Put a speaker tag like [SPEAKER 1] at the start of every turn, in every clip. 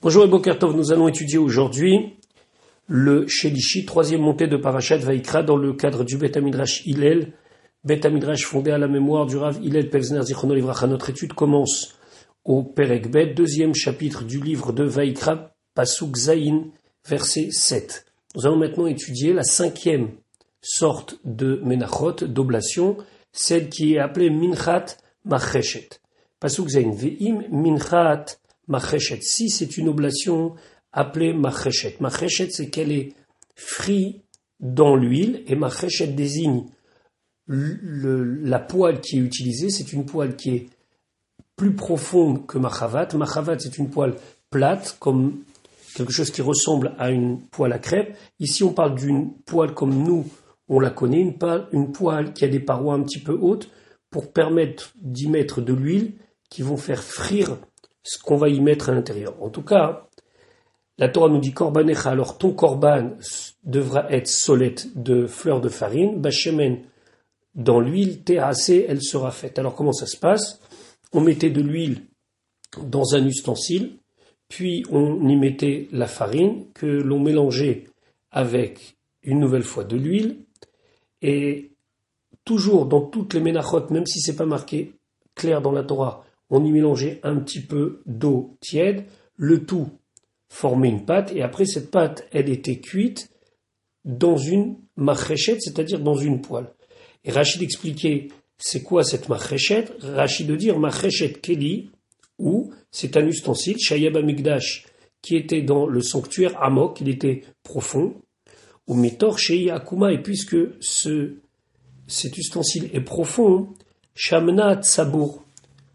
[SPEAKER 1] Bonjour et Bokertov, nous allons étudier aujourd'hui le Shelishi, troisième montée de Parashat Vaikra dans le cadre du Bet Amidrash Hillel, Bet fondé à la mémoire du Rav Hillel Pelzner Zichrono Livracha. Notre étude commence au Perek Bet, deuxième chapitre du livre de Vaikra, Pasuk Zayin, verset 7. Nous allons maintenant étudier la cinquième sorte de Menachot, d'oblation, celle qui est appelée Minchat Macheshet. Pasuk Zayin, Ve'im Minchat Macheshet. Si c'est une oblation appelée Macheshet. Macheshet, c'est qu'elle est frite dans l'huile et Macheshet désigne la poêle qui est utilisée. C'est une poêle qui est plus profonde que Machavat. Machavat, c'est une poêle plate, comme quelque chose qui ressemble à une poêle à crêpes. Ici, on parle d'une poêle comme nous, on la connaît, une poêle, une poêle qui a des parois un petit peu hautes pour permettre d'y mettre de l'huile qui vont faire frire ce qu'on va y mettre à l'intérieur. En tout cas, la Torah nous dit Korbanecha, alors ton korban devra être solette de fleurs de farine, Bachemen, dans l'huile, terrassée, elle sera faite. Alors comment ça se passe? On mettait de l'huile dans un ustensile, puis on y mettait la farine que l'on mélangeait avec une nouvelle fois de l'huile, et toujours dans toutes les ménachotes, même si c'est pas marqué clair dans la Torah, on y mélangeait un petit peu d'eau tiède, le tout formait une pâte, et après cette pâte, elle était cuite dans une machréchette, c'est-à-dire dans une poêle. Et Rachid expliquait c'est quoi cette machréchette Rachid de dire keli, ou c'est un ustensile, Shayab Amigdash, qui était dans le sanctuaire Amok, il était profond, ou Mitor Shei Akuma, et puisque ce, cet ustensile est profond, Shamna Tsabour,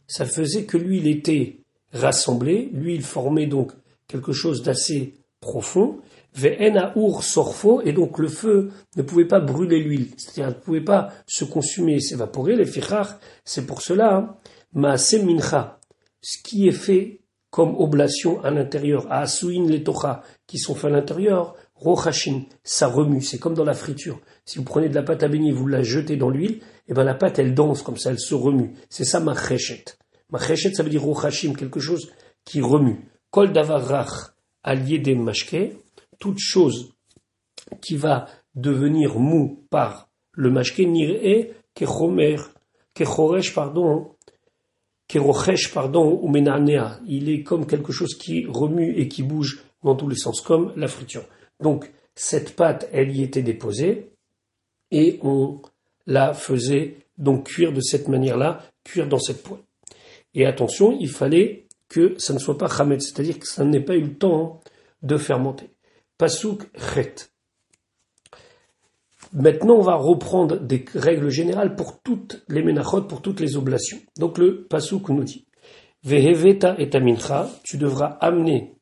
[SPEAKER 1] ça faisait que l'huile était rassemblée, l'huile formait donc quelque chose d'assez profond, et donc le feu ne pouvait pas brûler l'huile, c'est-à-dire ne pouvait pas se consumer, s'évaporer, les fichar, c'est pour cela, hein, Maase mincha, ce qui est fait comme oblation à l'intérieur, à asuin les tocha, qui sont faits à l'intérieur, rochashin, ça remue, c'est comme dans la friture. Si vous prenez de la pâte à baigner, vous la jetez dans l'huile, eh ben la pâte elle danse comme ça, elle se remue. C'est ça ma chréchet. Ma ça veut dire rochashim, quelque chose qui remue. Kol davarach allié des mashke, toute chose qui va devenir mou par le mashke nir'e kechomer, kechoresh, pardon, kerochesh, pardon, ou menanea. Il est comme quelque chose qui remue et qui bouge dans tous les sens, comme la friture. Donc, cette pâte, elle y était déposée, et on la faisait donc cuire de cette manière-là, cuire dans cette poêle. Et attention, il fallait que ça ne soit pas chamet, c'est-à-dire que ça n'ait pas eu le temps de fermenter. Pasuk chet. Maintenant, on va reprendre des règles générales pour toutes les menachot, pour toutes les oblations. Donc le pasuk nous dit Veheveta et mincha, tu devras amener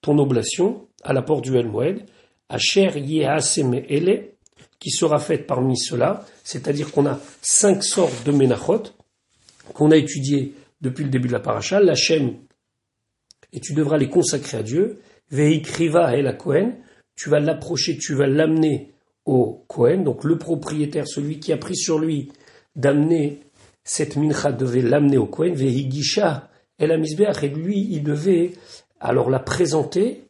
[SPEAKER 1] ton oblation à la porte du El Moed, Asher Yehaseme Ele, qui sera faite parmi ceux-là, c'est-à-dire qu'on a cinq sortes de menachot qu'on a étudiées depuis le début de la paracha, l'Hachem, et tu devras les consacrer à Dieu, Veikriva et la Kohen, tu vas l'approcher, tu vas l'amener au Kohen, donc le propriétaire, celui qui a pris sur lui d'amener cette mincha devait l'amener au Kohen, Veigisha et la misbeach, et lui, il devait alors la présenter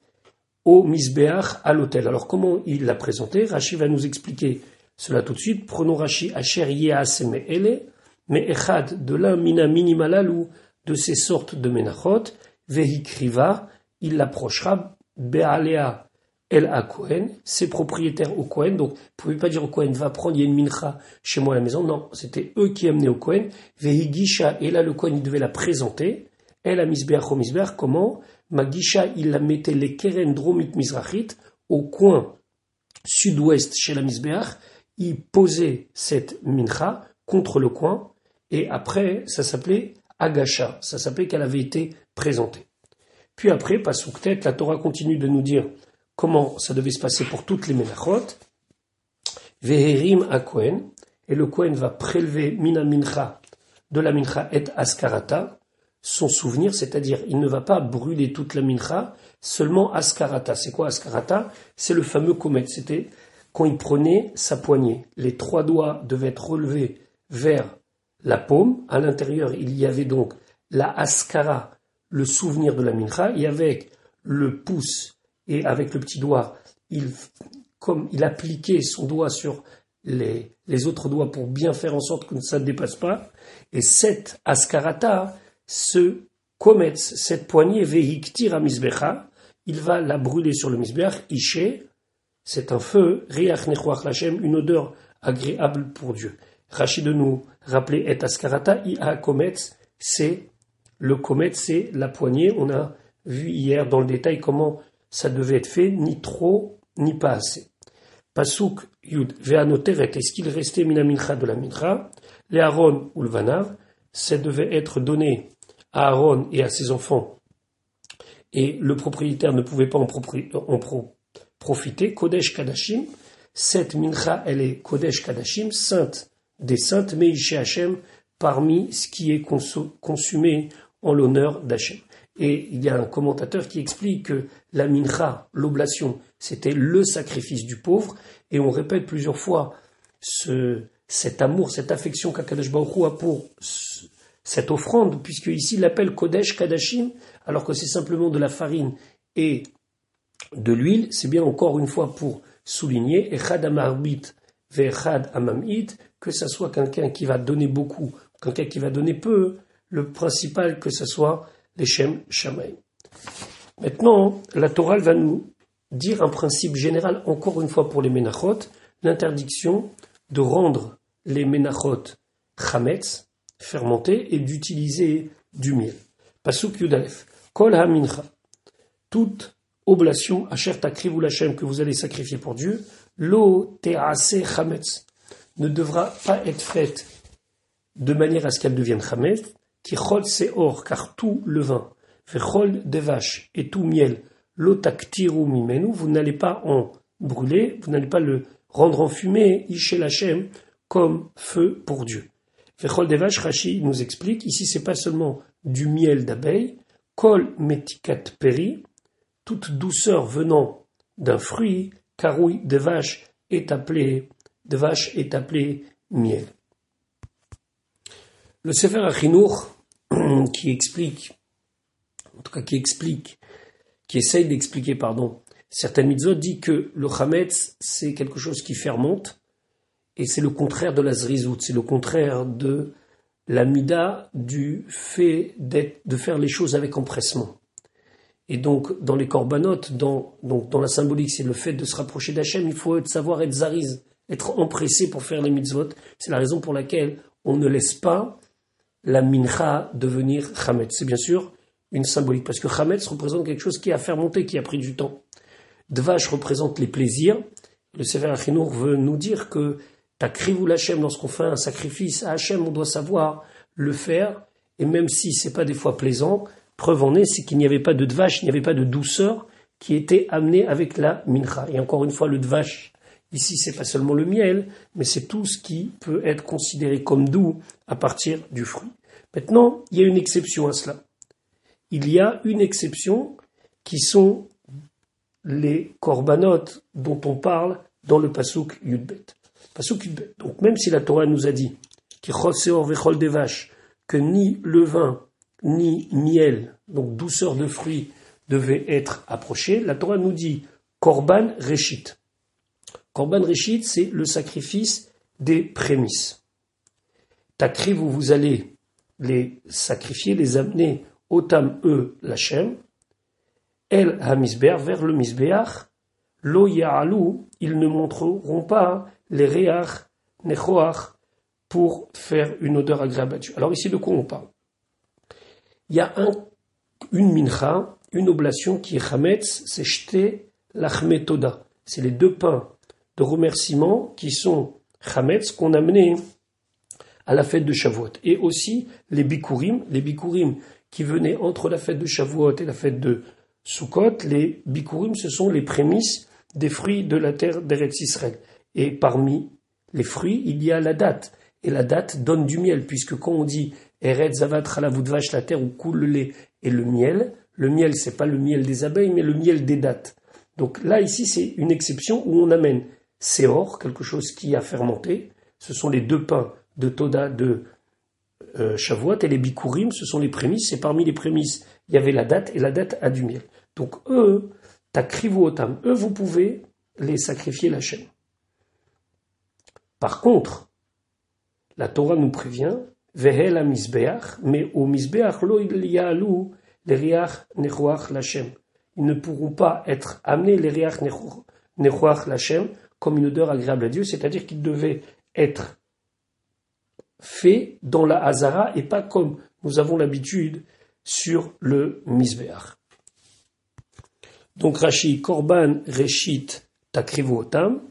[SPEAKER 1] au misbeach à l'hôtel. Alors comment il l'a présenté? Rashi va nous expliquer cela tout de suite. Prenons Rashi Asher Yeaseme Ele, mais Echad de l'un mina minimalalou de ces sortes de menachot, vehikriva, il l'approchera, be'alea el a Kohen, ses propriétaires au Kohen, donc vous pouvez pas dire au Kohen, va prendre, une mincha chez moi à la maison, non, c'était eux qui amenaient au Kohen, vehigisha, et là le Kohen, il devait la présenter, elle a misbeach au misbeach, comment Magisha, il la mettait les keren dromit mizrachit au coin sud-ouest chez la misbeach, il posait cette mincha contre le coin, et après, ça s'appelait Agasha, ça s'appelait qu'elle avait été présentée. Puis après, tête, la Torah continue de nous dire comment ça devait se passer pour toutes les menachot. Veherim a Kohen, et le Kohen va prélever mina mincha de la mincha et askarata, son souvenir, c'est-à-dire il ne va pas brûler toute la mincha, seulement askarata. C'est quoi askarata? C'est le fameux komet, c'était quand il prenait sa poignée. Les trois doigts devaient être relevés vers la paume. À l'intérieur, il y avait donc la askara, le souvenir de la mincha, et avec le pouce et avec le petit doigt, il, comme il appliquait son doigt sur les, les autres doigts pour bien faire en sorte que ça ne dépasse pas. Et cette ascarata, ce kometz, cette poignée, vehiktir à il va la brûler sur le misbech, ishe, c'est un feu, riach lachem, une odeur agréable pour Dieu. Rachid de nous rappeler et askarata, ia kometz, c'est le kometz, c'est la poignée. On a vu hier dans le détail comment ça devait être fait, ni trop, ni pas assez. Pasuk Yud Ve'anoteret, est-ce qu'il restait minamincha de la mincha? Les Aaron ou le Vanar, ça devait être donné Aaron et à ses enfants, et le propriétaire ne pouvait pas en, profiter. Kodesh Kadashim, cette mincha, elle est Kodesh Kadashim, sainte des saintes, mais Hashem, parmi ce qui est consumé en l'honneur d'Hachem. Et il y a un commentateur qui explique que la mincha, l'oblation, c'était le sacrifice du pauvre, et on répète plusieurs fois ce, cet amour, cette affection qu'Akadosh Baruch a pour cette offrande, puisque ici il l'appelle Kodesh Kadashim, alors que c'est simplement de la farine et de l'huile, c'est bien encore une fois pour souligner Echad Amarbit Vechad Amamit, que ce soit quelqu'un qui va donner beaucoup, quelqu'un qui va donner peu, le principal que ce soit les Shem Maintenant, la Torah va nous dire un principe général, encore une fois pour les Menachot, l'interdiction de rendre les Menachot chametz, fermentés, et d'utiliser du miel. Pasuk Yudalef. Kol ha-mincha. Toute oblation, asher takrivu que vous allez sacrifier pour Dieu, lo te'ase chametz, ne devra pas être faite de manière à ce qu'elle devienne chametz, qui chol or, car tout le vin, chol des vaches et tout miel, l'otaktiru mimenu, vous n'allez pas en brûler, vous n'allez pas le rendre en fumée, ishel Hashem, comme feu pour Dieu. Fechol Devash Rashi nous explique, ici c'est pas seulement du miel d'abeille, kol metikat peri, toute douceur venant d'un fruit, carouille de vache est appelé, de est appelé miel. Le Sefer Achinour, qui explique, en tout cas qui explique qui essaye d'expliquer, pardon, certaines mitzvot, dit que le chametz, c'est quelque chose qui fermente, et c'est le contraire de la zrizout, c'est le contraire de la mida du fait de faire les choses avec empressement. Et donc, dans les corbanotes, dans, donc, dans la symbolique, c'est le fait de se rapprocher d'Hachem, il faut savoir être zariz, être empressé pour faire les mitzvot. C'est la raison pour laquelle on ne laisse pas la mincha devenir chametz. C'est bien sûr une symbolique, parce que Hametz représente quelque chose qui a fermenté, qui a pris du temps. Dvash représente les plaisirs. Le Sefer Achinour veut nous dire que Takrivou Hachem, lorsqu'on fait un sacrifice à Hachem, on doit savoir le faire, et même si c'est pas des fois plaisant, preuve en est, c'est qu'il n'y avait pas de Dvash, il n'y avait pas de douceur qui était amenée avec la mincha. Et encore une fois, le Dvash, ici, c'est pas seulement le miel, mais c'est tout ce qui peut être considéré comme doux à partir du fruit. Maintenant, il y a une exception à cela il y a une exception qui sont les corbanotes dont on parle dans le Pasuk Yudbet. Donc même si la Torah nous a dit que ni levain ni miel, donc douceur de fruits, devait être approché, la Torah nous dit Korban Reshit. Korban Reshit, c'est le sacrifice des prémices. Takri, vous, vous allez les sacrifier, les amener Otam eux l'Hachem, El Hamisber vers le Misbeach, Lo Ya'alou, ils ne montreront pas les Réach, Nechoach, pour faire une odeur agréable Alors ici, de quoi on parle? Il y a un, une mincha, une oblation qui est Hametz, c'est Shte Lachmetoda. C'est les deux pains de remerciement qui sont Hametz qu'on a menés à la fête de Shavuot. Et aussi les Bikurim. Les Bikurim, qui venaient entre la fête de Shavuot et la fête de Sukkot, les bikurim, ce sont les prémices des fruits de la terre d'Eretz Israël. Et parmi les fruits, il y a la date. Et la date donne du miel, puisque quand on dit Eretz Zavat vache la terre où coule le lait et le miel, le miel, c'est pas le miel des abeilles, mais le miel des dates. Donc là, ici, c'est une exception où on amène Séor, quelque chose qui a fermenté. Ce sont les deux pains de Toda de euh, et les bikurim, ce sont les prémices, et parmi les prémices, il y avait la date, et la date a du miel. Donc eux, takrivuotam, eux, vous pouvez les sacrifier la chaîne. Par contre, la Torah nous prévient, vehel misbeach, mais au misbeach lo ya'alu les riach nechuach lachem. Ils ne pourront pas être amenés les riach nechuach lachem comme une odeur agréable à Dieu, c'est-à-dire qu'ils devaient être faits dans la Hazara et pas comme nous avons l'habitude sur le misbeach. Donc Rashi, Korban, Reshit, Takrivotam.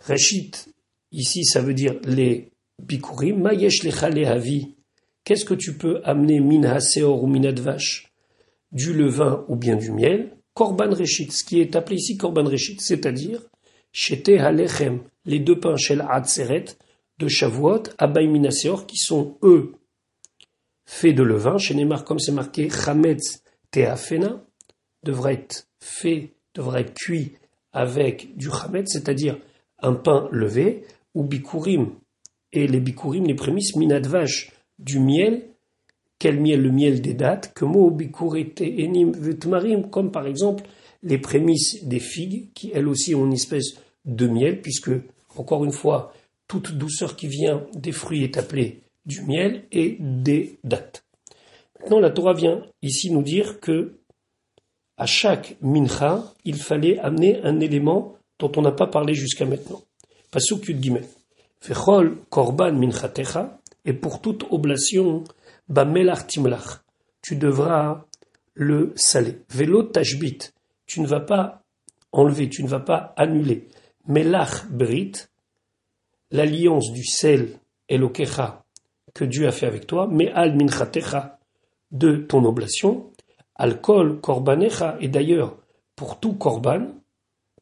[SPEAKER 1] Reshit, ici ça veut dire les bikurim. Mayesh lechale havi. Qu'est-ce que tu peux amener min ou min Du levain ou bien du miel. Korban Reshit, ce qui est appelé ici Korban Reshit, c'est-à-dire Shete halechem, les deux pains shel Atzeret de Shavuot, Abay Minaseor, qui sont eux faits de levain. Chez Neymar, comme c'est marqué, Chametz Teafena, devra être fait, devra être cuit avec du Chametz, c'est-à-dire un pain levé, ou bikurim. Et les bikurim, les prémices, minadvash, du miel. Quel miel Le miel des dates. Que mot bikurite enim vetmarim, comme par exemple les prémices des figues, qui elles aussi ont une espèce de miel, puisque, encore une fois, toute douceur qui vient des fruits est appelée du miel et des dattes. Maintenant, la Torah vient ici nous dire que à chaque mincha, il fallait amener un élément dont on n'a pas parlé jusqu'à maintenant. Pasuk yud gimel. Fechol korban minchatecha, et pour toute oblation, bamelach timlach. Tu devras le saler. Vélo tashbit. Tu ne vas pas enlever, tu ne vas pas annuler. Melach brit, l'alliance du sel elokecha que Dieu a fait avec toi, mais al minchatecha de ton oblation, alcool korbanecha, et d'ailleurs, pour tout korban,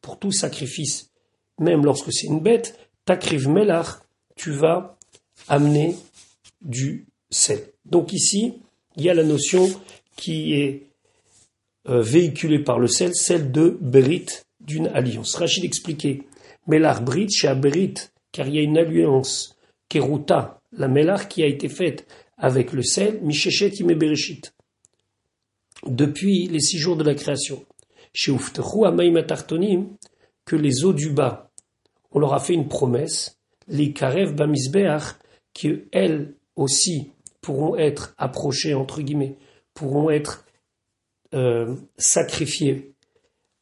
[SPEAKER 1] pour tout sacrifice, même lorsque c'est une bête, takriv melach, tu vas amener du sel. Donc ici, il y a la notion qui est euh, véhiculée par le sel, celle de Berit, d'une alliance. Rachid expliquait, Melach Brit, chez Berit, car il y a une alliance, Keruta, la Melach qui a été faite avec le sel, Mishechet Bereshit depuis les six jours de la création. Chez que les eaux du bas, on leur a fait une promesse, les Karev Bamisbeach, qui elles aussi pourront être approchées, entre guillemets, pourront être euh, sacrifiées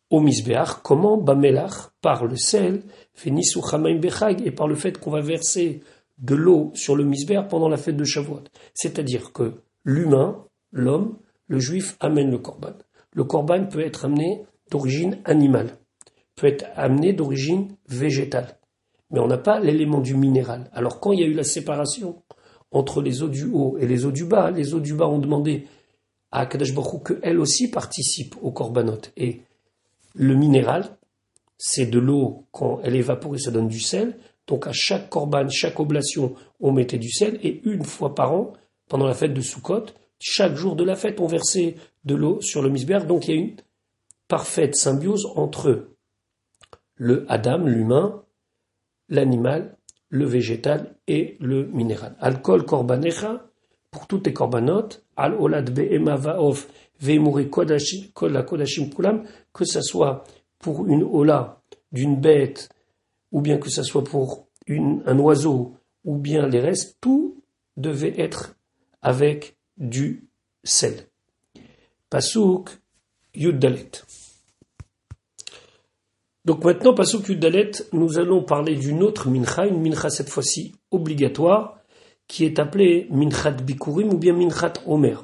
[SPEAKER 1] au Misbeach. Comment Bamelach, par le sel, Fénis Bechag, et par le fait qu'on va verser de l'eau sur le Misbeach pendant la fête de Shavuot. C'est-à-dire que l'humain, l'homme, le juif amène le korban. Le korban peut être amené d'origine animale, peut être amené d'origine végétale, mais on n'a pas l'élément du minéral. Alors quand il y a eu la séparation entre les eaux du haut et les eaux du bas, les eaux du bas ont demandé à Kadesh Baruch qu'elle aussi participe au korbanot. Et le minéral, c'est de l'eau, quand elle évapore, ça donne du sel. Donc à chaque korban, chaque oblation, on mettait du sel. Et une fois par an, pendant la fête de Sukkot, chaque jour de la fête, on versait de l'eau sur le misbéach. Donc il y a une parfaite symbiose entre le Adam, l'humain, l'animal, le végétal et le minéral. Alcool korbanecha, pour toutes les corbanotes, al olad be'ema va'of ve'emuri kodashim kulam, que ce soit pour une ola d'une bête, ou bien que ce soit pour un oiseau, ou bien les restes, tout devait être avec du sel. Pasuk Yuddalet. Donc maintenant, Pasuk Yuddalet, nous allons parler d'une autre mincha, une mincha cette fois-ci obligatoire, qui est appelée minchat bikurim ou bien minchat omer.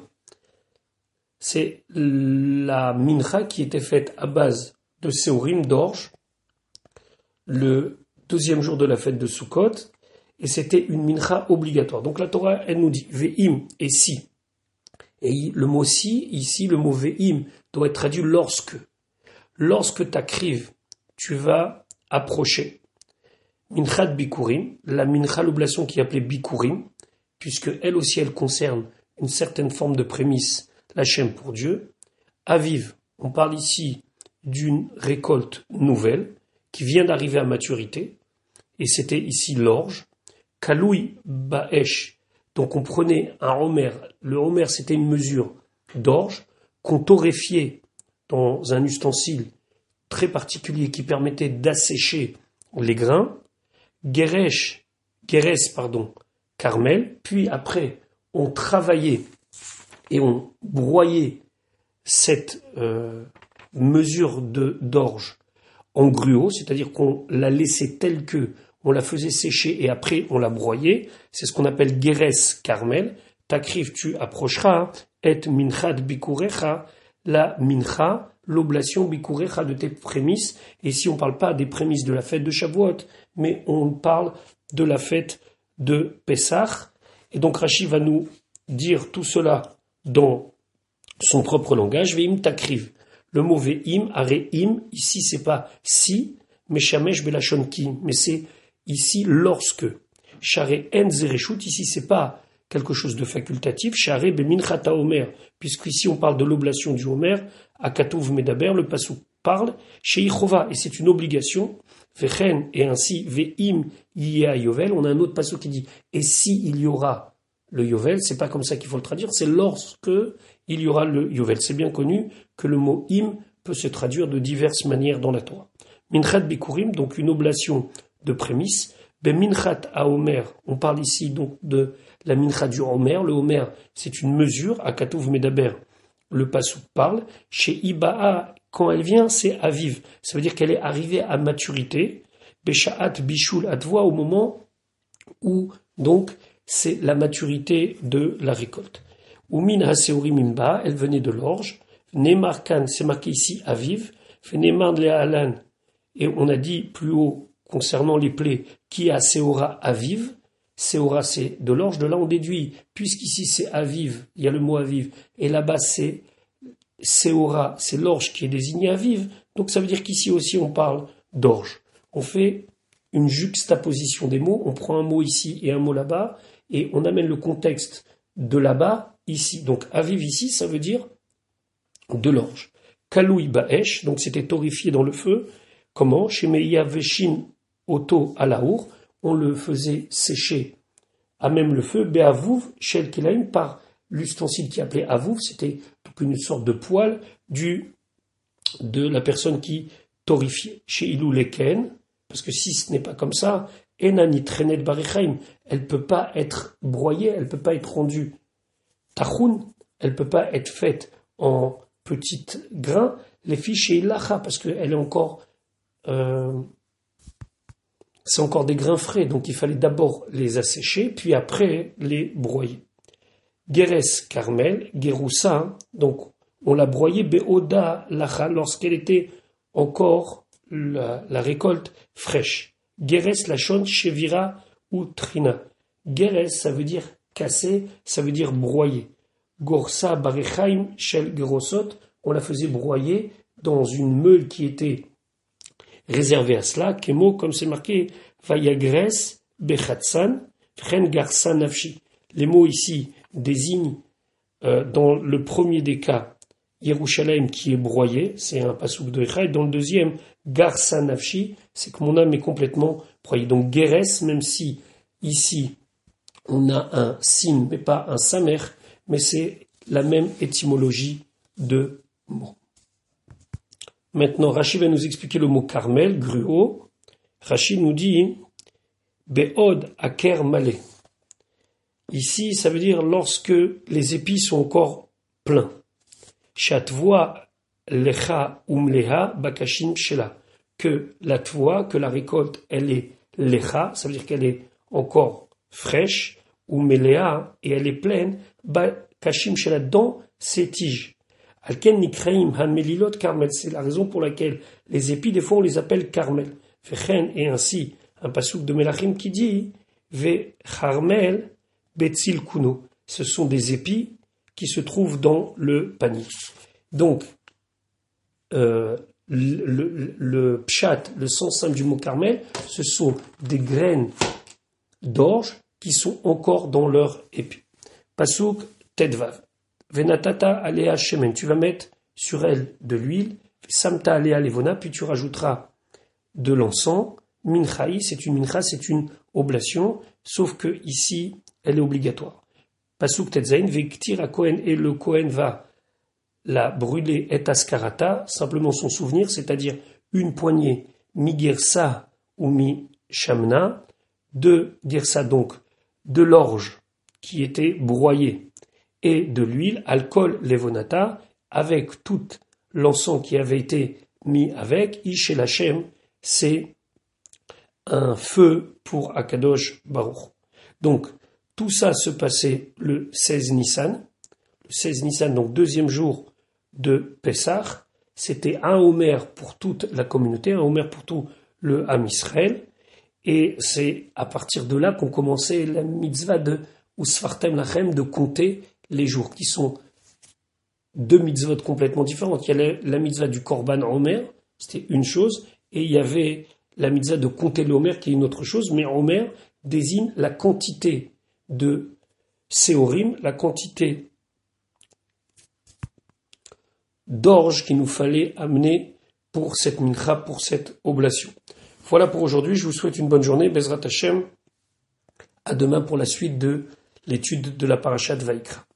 [SPEAKER 1] C'est la mincha qui était faite à base de séorim d'orge, le deuxième jour de la fête de Sukkot, et c'était une mincha obligatoire. Donc la Torah, elle nous dit, ve'im, et si, et le mot si, ici, le mot ve'im, doit être traduit lorsque. Lorsque t'acrives, tu vas approcher. Minchat bikurim, la mincha l'oblation qui est appelée bikurim, puisque elle aussi elle concerne une certaine forme de prémisse, la chaîne pour Dieu. Aviv, on parle ici d'une récolte nouvelle qui vient d'arriver à maturité, et c'était ici l'orge. Kaloui Baesh, donc on prenait un homer, le homer c'était une mesure d'orge qu'on torréfiait dans un ustensile très particulier qui permettait d'assécher les grains, Geres, pardon, Carmel, puis après on travaillait et on broyait cette euh, mesure d'orge en gruau, c'est-à-dire qu'on la laissait telle que, on la faisait sécher et après on la broyait, c'est ce qu'on appelle Geres Carmel, Takriv tu approcheras, et minchat bikurecha, la mincha, l'oblation bikurecha de tes prémices. Et si on ne parle pas des prémices de la fête de Shavuot, mais on parle de la fête de Pessah. Et donc Rashi va nous dire tout cela dans son propre langage. Veim takriv. Le mot veim, areim, ici c'est pas si, mais shamesh belashon ki, mais c'est ici lorsque. Share en ici c'est pas quelque chose de facultatif, Share Beminchata Omer, puisqu'ici on parle de l'oblation du Homer, à Medaber, le Passou parle, chez Ichova, et c'est une obligation, Vechen, et ainsi Ve'im Yia Yovel, on a un autre Passou qui dit, et si il y aura le Yovel, c'est pas comme ça qu'il faut le traduire, c'est lorsque il y aura le Yovel. C'est bien connu que le mot im peut se traduire de diverses manières dans la Torah. Minchat Bikurim, donc une oblation de prémices, Ben Minchat Aomer, on parle ici donc de la mincha du Homer. Le Homer, c'est une mesure. À Katouv Medaber, le Passouk parle. Chez Ibaa, quand elle vient, c'est aviv. Ça veut dire qu'elle est arrivée à maturité. Beshaat Bishul Atvoa, au moment où, donc, c'est la maturité de la récolte. Umin Haseori Mimba, elle venait de l'orge. Nemarkan, c'est marqué ici aviv. Fenemar Alan, et on a dit plus haut concernant les plaies, qui a Seora aviv. C'est de l'orge. De là, on déduit, puisqu'ici c'est aviv, il y a le mot aviv, et là-bas c'est Seora, c'est l'orge qui est désigné aviv. Donc ça veut dire qu'ici aussi on parle d'orge. On fait une juxtaposition des mots, on prend un mot ici et un mot là-bas, et on amène le contexte de là-bas ici. Donc aviv ici, ça veut dire de l'orge. Kaloui Baesh, donc c'était torréfié dans le feu. Comment? Chez Meia Veshin Oto Alaour, on le faisait sécher à même le feu, Be'avouv, Shel Kelaim, par l'ustensile qui appelait Avouv, c'était une sorte de poêle du, de la personne qui torrifiait. Chez Ilou Leken, parce que si ce n'est pas comme ça, Enani Trenet Barichaim, elle ne peut pas être broyée, elle ne peut pas être rendue tachoun, elle ne peut pas être faite en petites grains, les fiches chez Ilacha, parce qu'elle est encore euh, c'est encore des grains frais, donc il fallait d'abord les assécher, puis après les broyer. Geres Carmel, Geroussa, donc on l'a broyé Beoda Lacha lorsqu'elle était encore la, récolte fraîche. Geres Lachon Chevira ou Trina. Geres, ça veut dire casser, ça veut dire broyer. Gorsa Barechaim Shel Gerosot, on la faisait broyer dans une meule qui était réservé à cela, Kemo, comme c'est marqué, Vayagres, Bechatsan, Fren. Les mots ici désignent, euh, dans le premier des cas, Yerushalayim qui est broyé, c'est un pasouk de et dans le deuxième, Garsan Nafshi, c'est que mon âme est complètement broyée. Donc Geres, même si ici on a un sin, mais pas un samer, mais c'est la même étymologie de mots. Maintenant, Rachid va nous expliquer le mot carmel, gruau. Rachid nous dit Be'od aker malé. Ici, ça veut dire lorsque les épis sont encore pleins. Chatvoa lecha umleha bakashim shela. Que la toit, que la récolte, elle est lecha, ça veut dire qu'elle est encore fraîche, umleha, et elle est pleine, bakashim shela, dans ses tiges. C'est la raison pour laquelle les épis, des fois, on les appelle Carmel. Fechen et ainsi un pasouk de Melachim qui dit. Ce sont des épis qui se trouvent dans le panier. Donc, euh, le, le, pshat, le sens simple du mot carmel, ce sont des graines d'orge qui sont encore dans leur épi. Pasouk Tedvav. Venatata alea shemen. Tu vas mettre sur elle de l'huile. Samta alea levona. Puis tu rajouteras de l'encens. Minchaï, c'est une mincha, c'est une oblation. Sauf que ici, elle est obligatoire. Pasuk tetzain, vektir Kohen et le Kohen va la brûler et ascarata, simplement son souvenir, c'est-à-dire une poignée mi-girsa ou mi-shamna, de girsa donc de l'orge qui était broyée et de l'huile, alcool levonata, avec tout l'encens qui avait été mis avec, Ish c'est un feu pour Akadosh Baruch. Donc, tout ça se passait le 16 Nissan. Le 16 Nissan, donc deuxième jour de Pessah. C'était un Homer pour toute la communauté, un Homer pour tout le Ham Israël. Et c'est à partir de là qu'on commençait la mitzvah de Usfartem Lachem de compter les jours, qui sont deux mitzvot complètement différentes. Il y a la, mitzvah du Korban Homer, c'était une chose, et il y avait la mitzvah de compter l'Homer qui est une autre chose, mais Homer désigne la quantité de Séorim, la quantité d'orge qu'il nous fallait amener pour cette mincha, pour cette oblation. Voilà pour aujourd'hui, je vous souhaite une bonne journée, Bezrat Hashem, à demain pour la suite de l'étude de la parashat Vaikra.